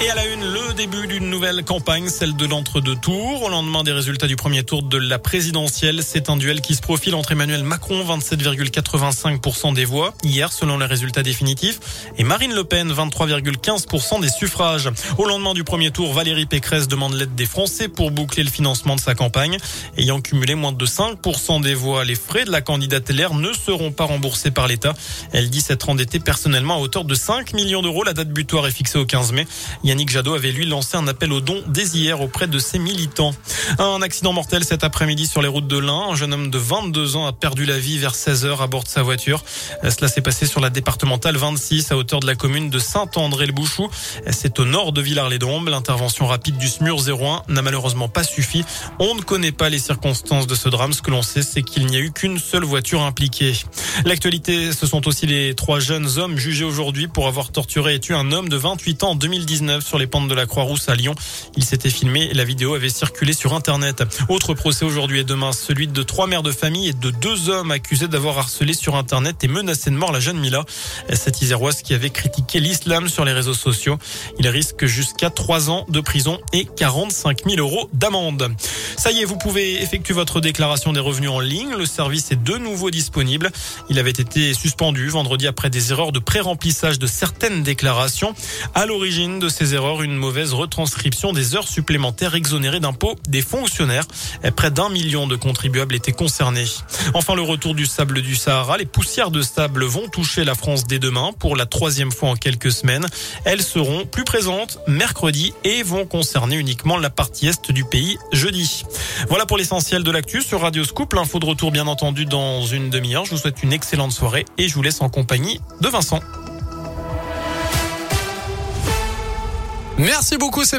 Et à la une, le début d'une nouvelle campagne, celle de l'entre-deux tours. Au lendemain des résultats du premier tour de la présidentielle, c'est un duel qui se profile entre Emmanuel Macron, 27,85% des voix, hier selon les résultats définitifs, et Marine Le Pen, 23,15% des suffrages. Au lendemain du premier tour, Valérie Pécresse demande l'aide des Français pour boucler le financement de sa campagne. Ayant cumulé moins de 5% des voix, les frais de la candidate LR ne seront pas remboursés par l'État. Elle dit s'être endettée personnellement à hauteur de 5 millions d'euros. La date butoir est fixée au 15 mai. Yannick Jadot avait lui lancé un appel aux dons dès hier auprès de ses militants. Un accident mortel cet après-midi sur les routes de l'Ain. Un jeune homme de 22 ans a perdu la vie vers 16 heures à bord de sa voiture. Cela s'est passé sur la départementale 26 à hauteur de la commune de Saint-André-le-Bouchou. C'est au nord de Villars-les-Dombes. L'intervention rapide du SMUR 01 n'a malheureusement pas suffi. On ne connaît pas les circonstances de ce drame. Ce que l'on sait, c'est qu'il n'y a eu qu'une seule voiture impliquée. L'actualité, ce sont aussi les trois jeunes hommes jugés aujourd'hui pour avoir torturé et tué un homme de 28 ans en 2019 sur les pentes de la Croix-Rousse à Lyon. Il s'était filmé et la vidéo avait circulé sur Internet. Autre procès aujourd'hui et demain, celui de trois mères de famille et de deux hommes accusés d'avoir harcelé sur Internet et menacé de mort la jeune Mila. Cette Iséroise qui avait critiqué l'islam sur les réseaux sociaux. Il risque jusqu'à trois ans de prison et 45 000 euros d'amende. Ça y est, vous pouvez effectuer votre déclaration des revenus en ligne. Le service est de nouveau disponible. Il avait été suspendu vendredi après des erreurs de pré-remplissage de certaines déclarations. À l'origine de ces erreurs, une mauvaise retranscription des heures supplémentaires exonérées d'impôts des fonctionnaires. Près d'un million de contribuables étaient concernés. Enfin, le retour du sable du Sahara. Les poussières de sable vont toucher la France dès demain pour la troisième fois en quelques semaines. Elles seront plus présentes mercredi et vont concerner uniquement la partie est du pays jeudi. Voilà pour l'essentiel de l'actu sur Radio Scoop. L'info de retour, bien entendu, dans une demi-heure. Je vous souhaite une excellente soirée et je vous laisse en compagnie de Vincent. Merci beaucoup Sébastien.